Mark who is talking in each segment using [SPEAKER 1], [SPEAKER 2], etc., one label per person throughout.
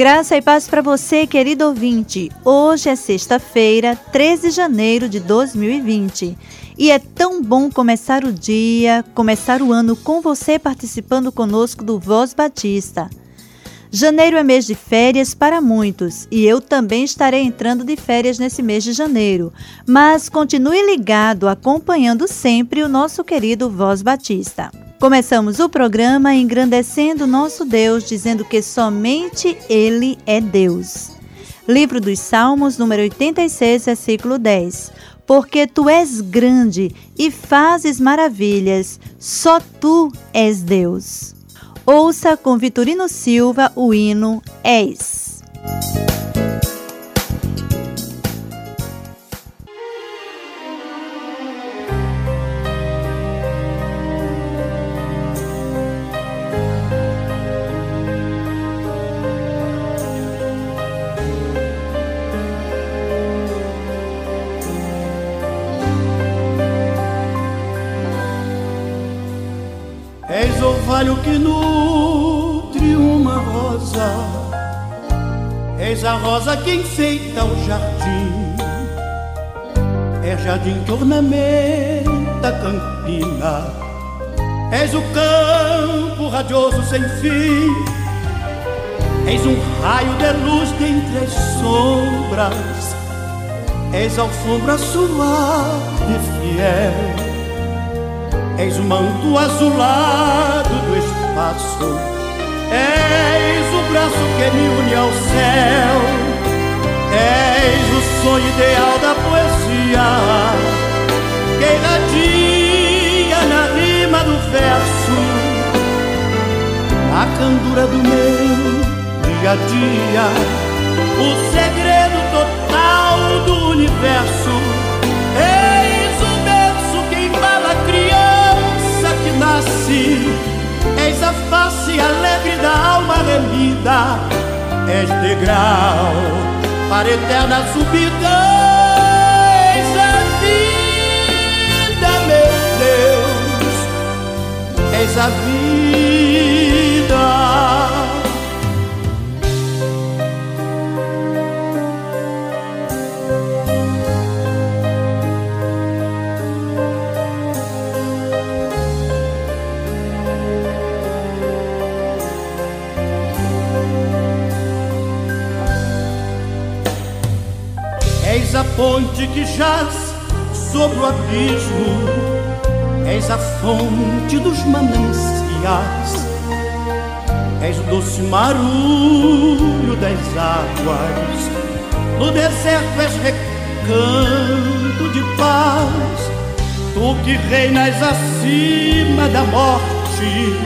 [SPEAKER 1] Graça e paz para você, querido ouvinte. Hoje é sexta-feira, 13 de janeiro de 2020. E é tão bom começar o dia, começar o ano com você participando conosco do Voz Batista. Janeiro é mês de férias para muitos e eu também estarei entrando de férias nesse mês de janeiro. Mas continue ligado, acompanhando sempre o nosso querido Voz Batista. Começamos o programa engrandecendo nosso Deus, dizendo que somente Ele é Deus. Livro dos Salmos, número 86, versículo 10. Porque tu és grande e fazes maravilhas, só tu és Deus. Ouça com Vitorino Silva o hino És.
[SPEAKER 2] Rosa que enfeita o jardim, é jardim que ornamenta a campina, és o campo radioso sem fim, és um raio de luz dentre as sombras, és alfombra suave e fiel. És o manto azulado do espaço, és o braço que me une ao céu, és o sonho ideal da poesia, que na rima do verso, a candura do meu dia a dia, o segredo total do universo. Eis o berço que embala a criança que nasce, és a face alegre da alma remida, és degrau para a eterna subida. És a vida, meu Deus, és a vida. Ponte que jaz sobre o abismo, és a fonte dos mananciais, és o doce marulho das águas, no deserto és recanto de paz, tu que reinas acima da morte,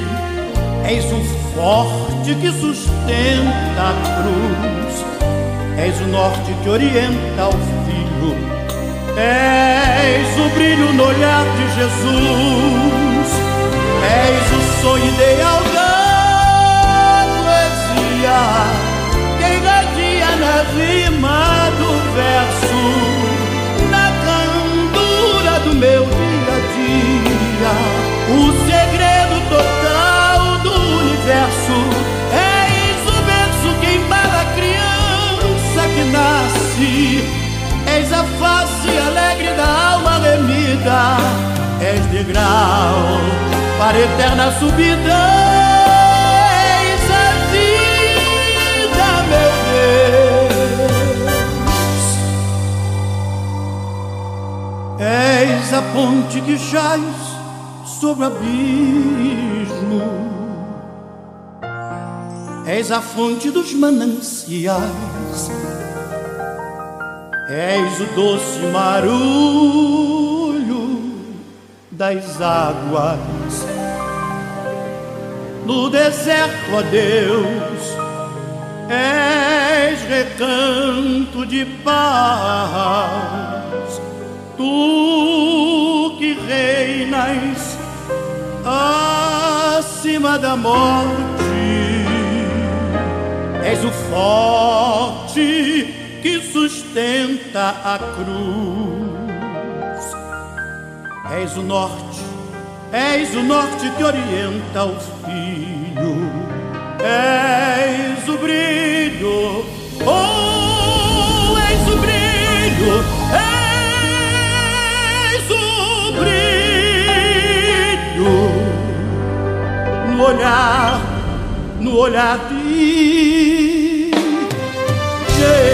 [SPEAKER 2] és o forte que sustenta a cruz. És o norte que orienta o filho, és o brilho no olhar de Jesus, és o sonho ideal da poesia, que irradia na rima do verso, na candura do meu dia a dia, o segredo total do universo. És o berço que embala a criança que nasce, face alegre da alma remida, és degrau para eterna subida, és a vida, meu Deus, és a ponte que jaz sobre o abismo. És a fonte dos mananciais, és o doce marulho das águas, no deserto, ó Deus, és recanto de paz. Tu que reinas acima da morte, és o forte que sustenta a cruz. És o norte, és o norte que orienta o filho. És o brilho, oh, és o brilho, és o brilho no olhar, no olhar de Jesus.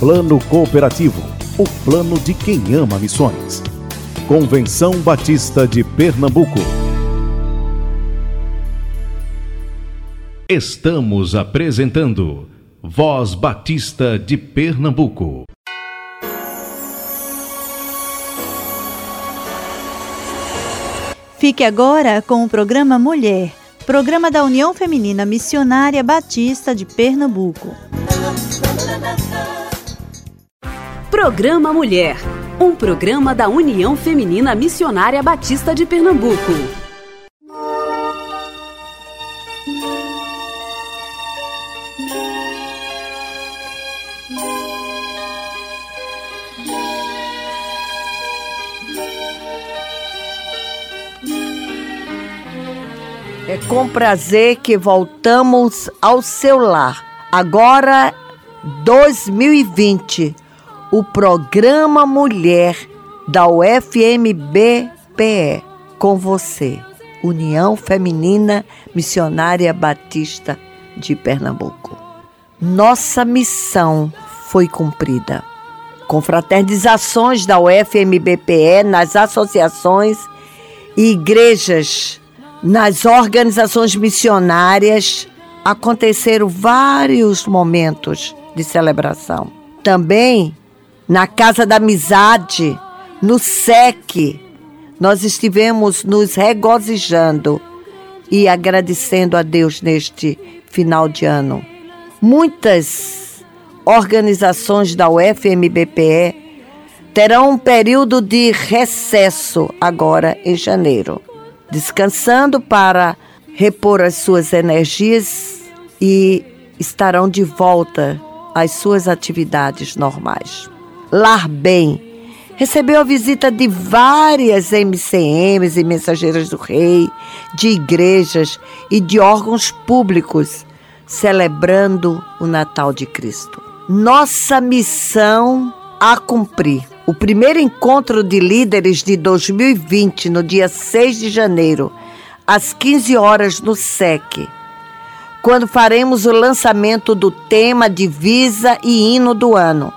[SPEAKER 3] Plano Cooperativo, o plano de quem ama missões. Convenção Batista de Pernambuco. Estamos apresentando Voz Batista de Pernambuco.
[SPEAKER 1] Fique agora com o programa Mulher, programa da União Feminina Missionária Batista de Pernambuco.
[SPEAKER 4] Programa Mulher. Um programa da União Feminina Missionária Batista de Pernambuco.
[SPEAKER 5] É com prazer que voltamos ao seu lar. Agora, 2020, o programa Mulher da UFMBPE. Com você, União Feminina Missionária Batista de Pernambuco. Nossa missão foi cumprida. Com fraternizações da UFMBPE nas associações e igrejas nas organizações missionárias aconteceram vários momentos de celebração. Também na Casa da Amizade, no SEC, nós estivemos nos regozijando e agradecendo a Deus neste final de ano. Muitas organizações da UFMBPE terão um período de recesso agora em janeiro descansando para repor as suas energias e estarão de volta às suas atividades normais. Lar Bem recebeu a visita de várias MCMs e Mensageiras do Rei, de igrejas e de órgãos públicos, celebrando o Natal de Cristo. Nossa missão a cumprir. O primeiro encontro de líderes de 2020, no dia 6 de janeiro, às 15 horas no SEC, quando faremos o lançamento do tema Divisa e Hino do ano.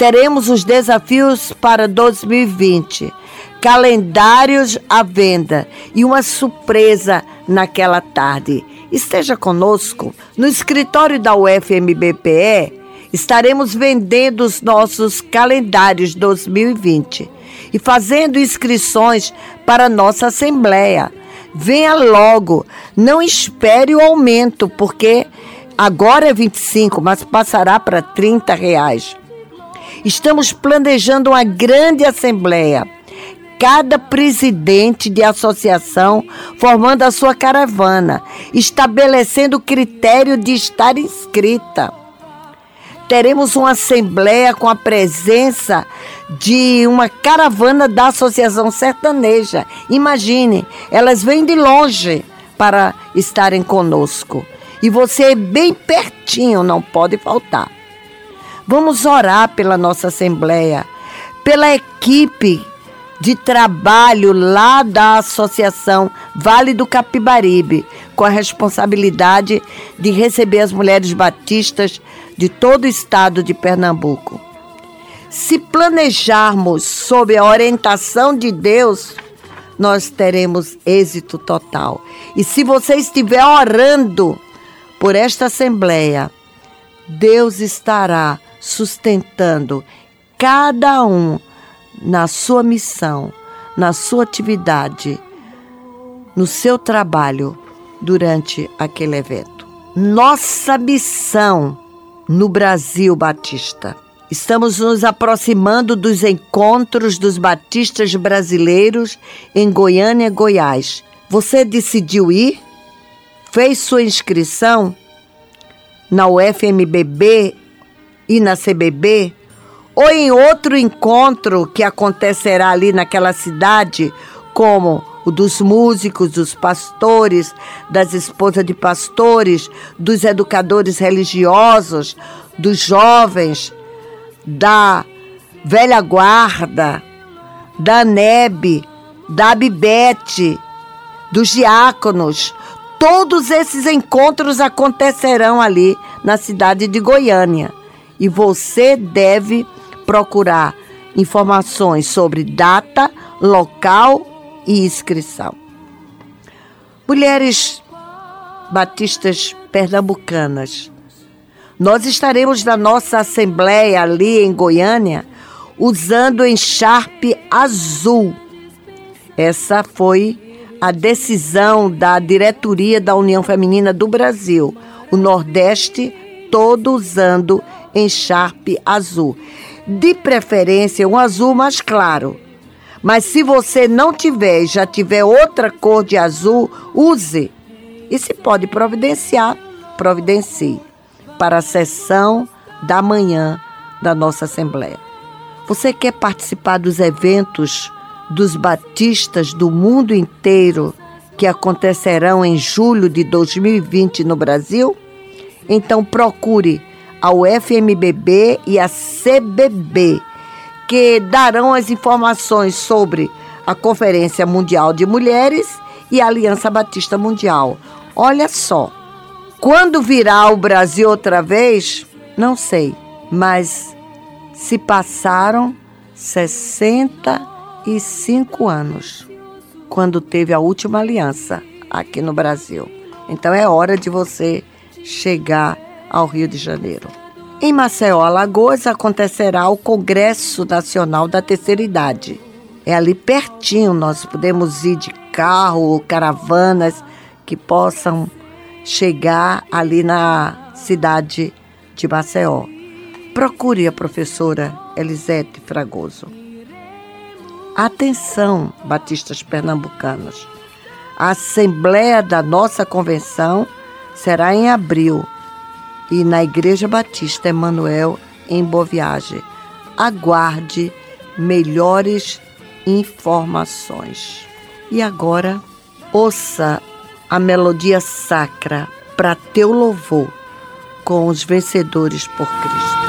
[SPEAKER 5] Teremos os desafios para 2020, calendários à venda e uma surpresa naquela tarde. Esteja conosco no escritório da UFMBPE estaremos vendendo os nossos calendários 2020 e fazendo inscrições para nossa assembleia. Venha logo, não espere o aumento, porque agora é 25, mas passará para 30 reais. Estamos planejando uma grande assembleia. Cada presidente de associação formando a sua caravana, estabelecendo o critério de estar inscrita teremos uma assembleia com a presença de uma caravana da Associação Sertaneja. Imagine, elas vêm de longe para estarem conosco. E você é bem pertinho, não pode faltar. Vamos orar pela nossa assembleia, pela equipe de trabalho lá da Associação Vale do Capibaribe, com a responsabilidade de receber as mulheres batistas de todo o estado de Pernambuco. Se planejarmos sob a orientação de Deus, nós teremos êxito total. E se você estiver orando por esta assembleia, Deus estará sustentando cada um na sua missão, na sua atividade, no seu trabalho durante aquele evento. Nossa missão no Brasil Batista. Estamos nos aproximando dos encontros dos batistas brasileiros em Goiânia, Goiás. Você decidiu ir? Fez sua inscrição na UFMBB e na CBB? Ou em outro encontro que acontecerá ali naquela cidade, como o dos músicos, dos pastores, das esposas de pastores, dos educadores religiosos, dos jovens, da velha guarda, da NEB, da Bibete, dos diáconos. Todos esses encontros acontecerão ali na cidade de Goiânia. E você deve procurar informações sobre data, local e inscrição. Mulheres batistas pernambucanas, nós estaremos na nossa assembleia ali em Goiânia usando encharpe azul. Essa foi a decisão da diretoria da União Feminina do Brasil. O Nordeste todo usando encharpe azul. De preferência, um azul mais claro mas se você não tiver e já tiver outra cor de azul, use. E se pode providenciar, providencie para a sessão da manhã da nossa Assembleia. Você quer participar dos eventos dos batistas do mundo inteiro que acontecerão em julho de 2020 no Brasil? Então procure a UFMBB e a CBB que darão as informações sobre a Conferência Mundial de Mulheres e a Aliança Batista Mundial. Olha só, quando virá o Brasil outra vez, não sei, mas se passaram 65 anos quando teve a última aliança aqui no Brasil. Então é hora de você chegar ao Rio de Janeiro. Em Maceió, Alagoas, acontecerá o Congresso Nacional da Terceira Idade. É ali pertinho, nós podemos ir de carro ou caravanas que possam chegar ali na cidade de Maceió. Procure a professora Elisete Fragoso. Atenção, batistas pernambucanos. A assembleia da nossa convenção será em abril e na Igreja Batista Emanuel em Boa Viagem. Aguarde melhores informações. E agora, ouça a melodia sacra para teu louvor com os vencedores por Cristo.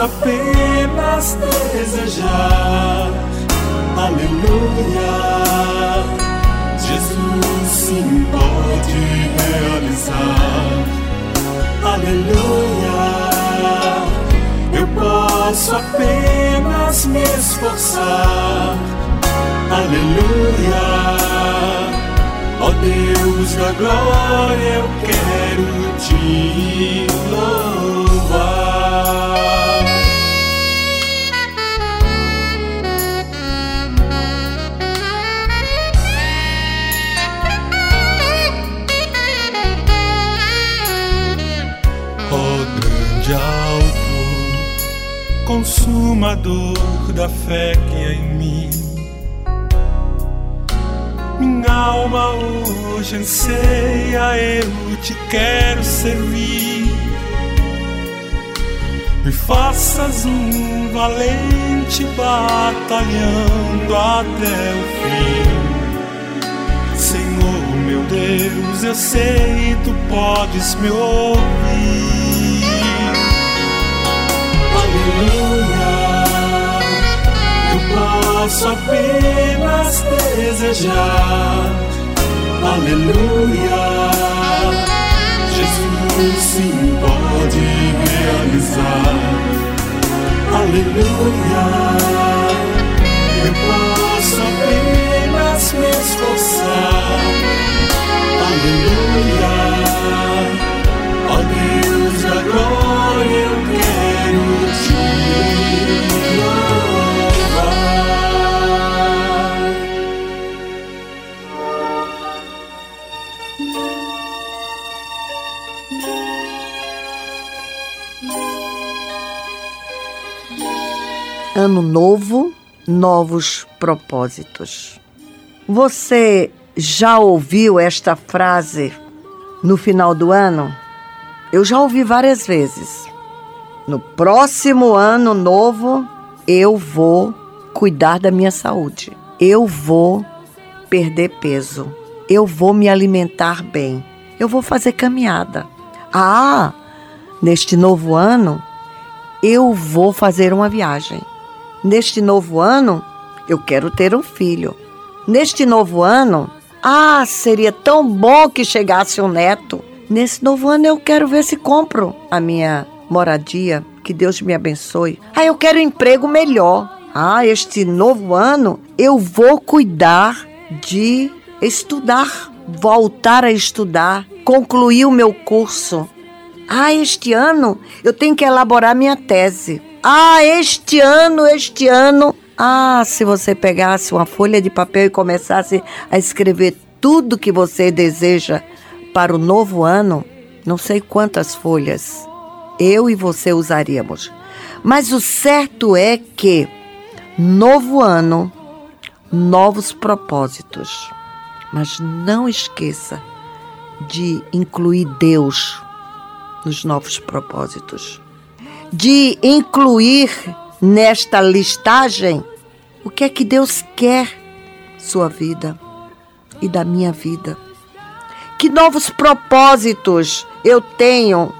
[SPEAKER 6] Posso apenas desejar. Aleluia, Jesus sim pode realizar. Aleluia, eu posso apenas me esforçar. Aleluia, ó Deus da glória, eu quero te louvar. Consumador da fé que é em mim. Minha alma hoje anseia, eu te quero servir. Me faças um valente batalhando até o fim. Senhor meu Deus, eu sei tu podes me ouvir. Aleluia, eu posso apenas desejar. Aleluia, Jesus sim pode realizar. Aleluia, eu posso apenas me esforçar. Aleluia, ó Deus da glória, eu quero te.
[SPEAKER 5] Ano novo, novos propósitos. Você já ouviu esta frase no final do ano? Eu já ouvi várias vezes. No próximo ano novo, eu vou cuidar da minha saúde. Eu vou perder peso. Eu vou me alimentar bem. Eu vou fazer caminhada. Ah, neste novo ano, eu vou fazer uma viagem. Neste novo ano, eu quero ter um filho. Neste novo ano, ah, seria tão bom que chegasse um neto. Nesse novo ano, eu quero ver se compro a minha moradia. Que Deus me abençoe. Ah, eu quero um emprego melhor. Ah, este novo ano, eu vou cuidar de estudar, voltar a estudar, concluir o meu curso. Ah, este ano eu tenho que elaborar minha tese. Ah, este ano, este ano. Ah, se você pegasse uma folha de papel e começasse a escrever tudo que você deseja para o novo ano, não sei quantas folhas eu e você usaríamos. Mas o certo é que novo ano, novos propósitos. Mas não esqueça de incluir Deus nos novos propósitos. De incluir nesta listagem o que é que Deus quer sua vida e da minha vida. Que novos propósitos eu tenho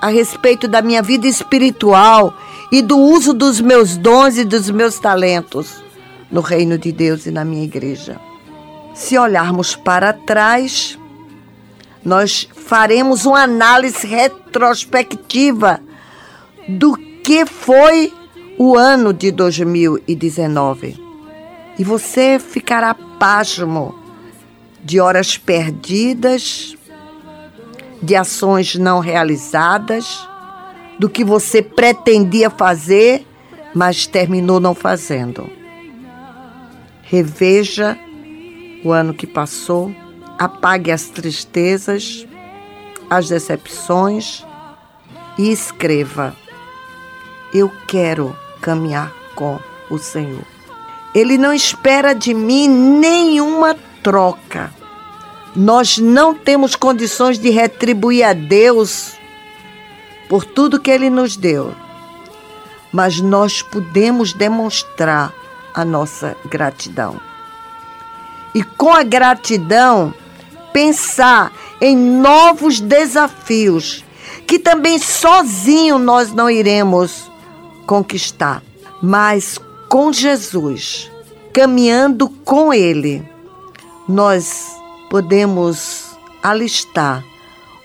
[SPEAKER 5] a respeito da minha vida espiritual e do uso dos meus dons e dos meus talentos no reino de Deus e na minha igreja. Se olharmos para trás, nós faremos uma análise retrospectiva do que foi o ano de 2019. E você ficará pasmo de horas perdidas, de ações não realizadas, do que você pretendia fazer, mas terminou não fazendo. Reveja o ano que passou, apague as tristezas, as decepções e escreva: Eu quero caminhar com o Senhor. Ele não espera de mim nenhuma troca. Nós não temos condições de retribuir a Deus por tudo que Ele nos deu, mas nós podemos demonstrar a nossa gratidão. E com a gratidão, pensar em novos desafios que também sozinho nós não iremos conquistar, mas com Jesus, caminhando com Ele, nós podemos alistar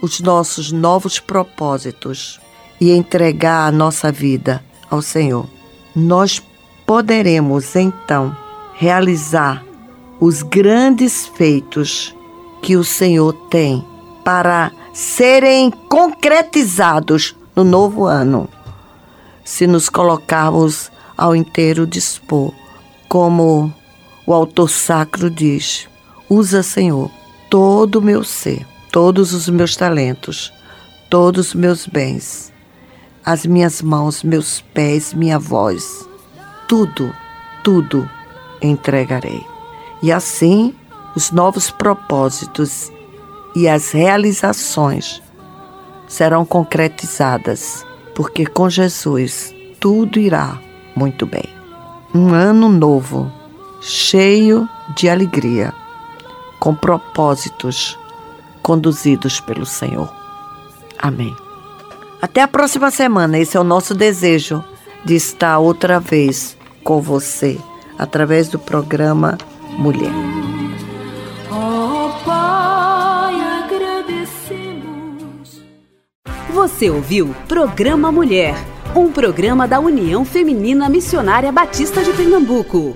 [SPEAKER 5] os nossos novos propósitos e entregar a nossa vida ao Senhor. Nós poderemos então realizar os grandes feitos que o Senhor tem para serem concretizados no novo ano, se nos colocarmos ao inteiro dispor, como o autor sacro diz: usa, Senhor, todo o meu ser, todos os meus talentos, todos os meus bens, as minhas mãos, meus pés, minha voz, tudo, tudo entregarei. E assim, os novos propósitos e as realizações serão concretizadas, porque com Jesus tudo irá muito bem. Um ano novo, cheio de alegria, com propósitos conduzidos pelo Senhor. Amém. Até a próxima semana. Esse é o nosso desejo de estar outra vez com você através do programa Mulher.
[SPEAKER 4] Você ouviu Programa Mulher, um programa da União Feminina Missionária Batista de Pernambuco.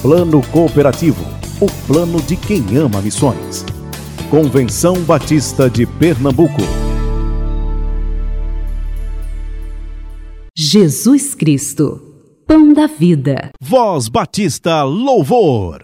[SPEAKER 3] Plano Cooperativo, o plano de quem ama missões. Convenção Batista de Pernambuco.
[SPEAKER 4] Jesus Cristo, Pão da Vida.
[SPEAKER 3] Voz Batista Louvor.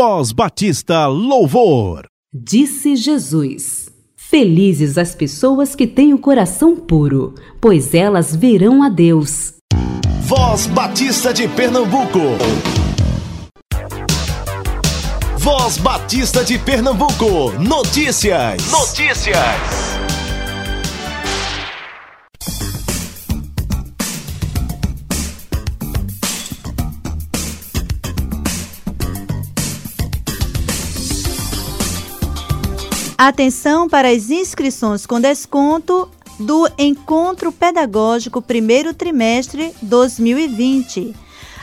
[SPEAKER 3] Voz Batista Louvor.
[SPEAKER 4] Disse Jesus: Felizes as pessoas que têm o coração puro, pois elas verão a Deus.
[SPEAKER 7] Voz Batista de Pernambuco. Voz Batista de Pernambuco. Notícias. Notícias.
[SPEAKER 1] Atenção para as inscrições com desconto do Encontro Pedagógico primeiro trimestre 2020.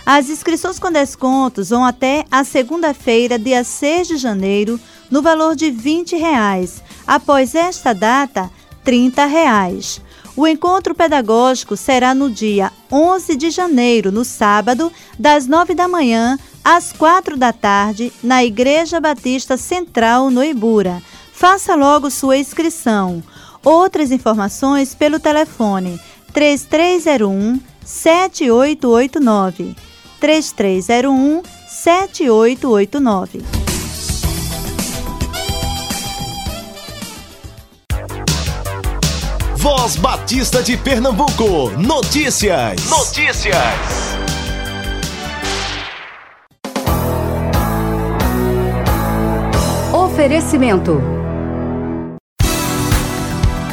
[SPEAKER 1] As inscrições com descontos vão até a segunda-feira, dia 6 de janeiro, no valor de 20 reais. Após esta data, 30 reais. O encontro pedagógico será no dia 11 de janeiro, no sábado, das 9 da manhã às 4 da tarde, na Igreja Batista Central, no Ibura. Faça logo sua inscrição. Outras informações pelo telefone 3301 7889. 3301 7889.
[SPEAKER 7] Voz Batista de Pernambuco. Notícias. Notícias.
[SPEAKER 4] Oferecimento.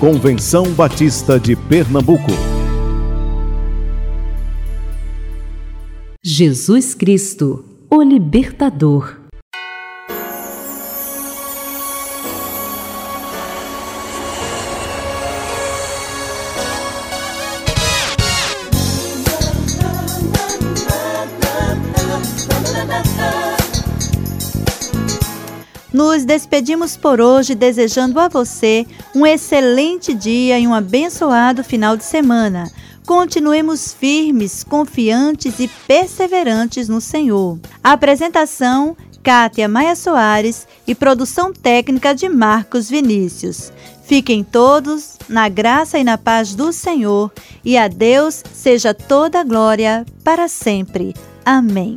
[SPEAKER 3] Convenção Batista de Pernambuco.
[SPEAKER 4] Jesus Cristo, o Libertador.
[SPEAKER 1] Nos despedimos por hoje desejando a você um excelente dia e um abençoado final de semana. Continuemos firmes, confiantes e perseverantes no Senhor. Apresentação: Kátia Maia Soares e produção técnica de Marcos Vinícius. Fiquem todos na graça e na paz do Senhor e a Deus seja toda a glória para sempre. Amém.